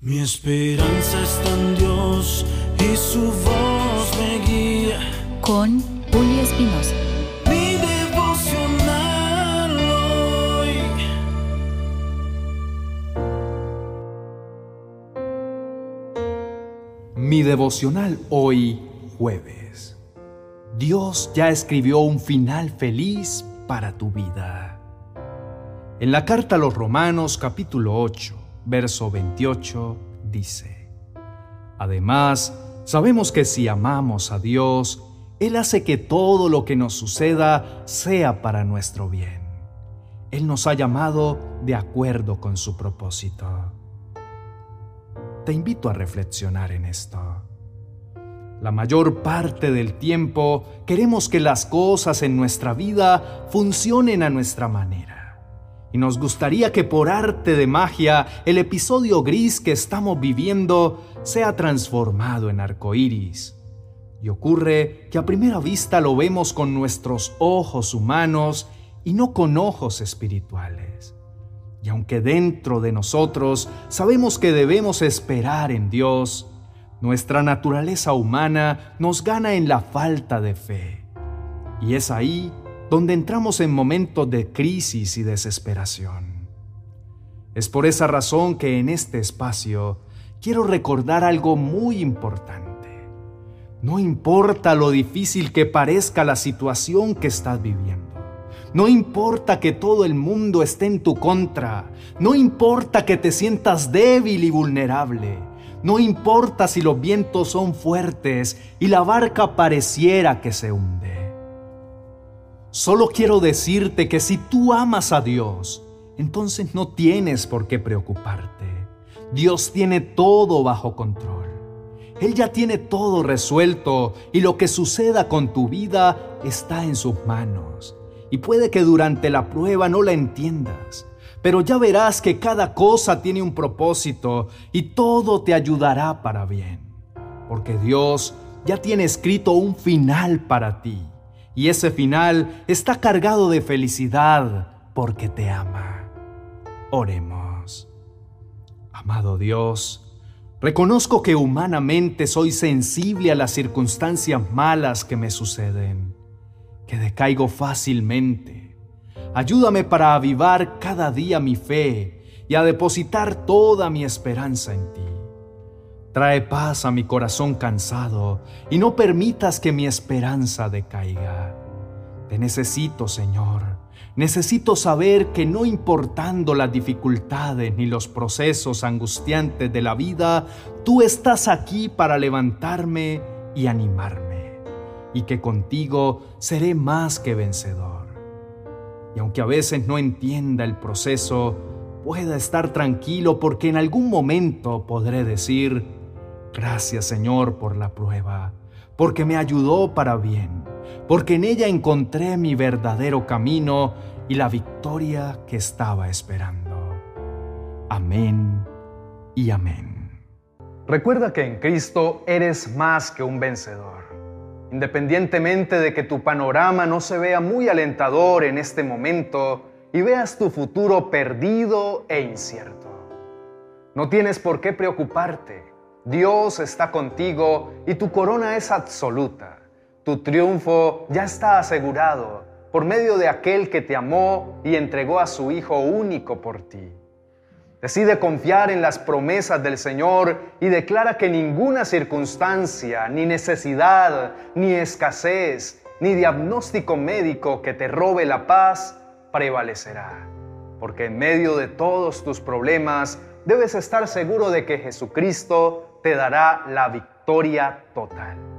Mi esperanza está en Dios y su voz me guía. Con Julio Espinosa. Mi devocional hoy. Mi devocional hoy jueves. Dios ya escribió un final feliz para tu vida. En la carta a los Romanos capítulo 8, verso 28 dice, Además, sabemos que si amamos a Dios, Él hace que todo lo que nos suceda sea para nuestro bien. Él nos ha llamado de acuerdo con su propósito. Te invito a reflexionar en esto. La mayor parte del tiempo queremos que las cosas en nuestra vida funcionen a nuestra manera. Y nos gustaría que por arte de magia el episodio gris que estamos viviendo sea transformado en arcoíris. Y ocurre que a primera vista lo vemos con nuestros ojos humanos y no con ojos espirituales. Y aunque dentro de nosotros sabemos que debemos esperar en Dios, nuestra naturaleza humana nos gana en la falta de fe. Y es ahí donde entramos en momentos de crisis y desesperación. Es por esa razón que en este espacio quiero recordar algo muy importante. No importa lo difícil que parezca la situación que estás viviendo. No importa que todo el mundo esté en tu contra. No importa que te sientas débil y vulnerable. No importa si los vientos son fuertes y la barca pareciera que se hunde. Solo quiero decirte que si tú amas a Dios, entonces no tienes por qué preocuparte. Dios tiene todo bajo control. Él ya tiene todo resuelto y lo que suceda con tu vida está en sus manos. Y puede que durante la prueba no la entiendas, pero ya verás que cada cosa tiene un propósito y todo te ayudará para bien, porque Dios ya tiene escrito un final para ti y ese final está cargado de felicidad porque te ama. Oremos. Amado Dios, reconozco que humanamente soy sensible a las circunstancias malas que me suceden, que decaigo fácilmente. Ayúdame para avivar cada día mi fe y a depositar toda mi esperanza en ti. Trae paz a mi corazón cansado y no permitas que mi esperanza decaiga. Te necesito, Señor. Necesito saber que no importando las dificultades ni los procesos angustiantes de la vida, tú estás aquí para levantarme y animarme, y que contigo seré más que vencedor. Y aunque a veces no entienda el proceso, pueda estar tranquilo porque en algún momento podré decir, Gracias Señor por la prueba, porque me ayudó para bien, porque en ella encontré mi verdadero camino y la victoria que estaba esperando. Amén y amén. Recuerda que en Cristo eres más que un vencedor. Independientemente de que tu panorama no se vea muy alentador en este momento y veas tu futuro perdido e incierto. No tienes por qué preocuparte Dios está contigo y tu corona es absoluta. Tu triunfo ya está asegurado por medio de aquel que te amó y entregó a su Hijo único por ti. Decide confiar en las promesas del Señor y declara que ninguna circunstancia, ni necesidad, ni escasez, ni diagnóstico médico que te robe la paz prevalecerá. Porque en medio de todos tus problemas debes estar seguro de que Jesucristo te dará la victoria total.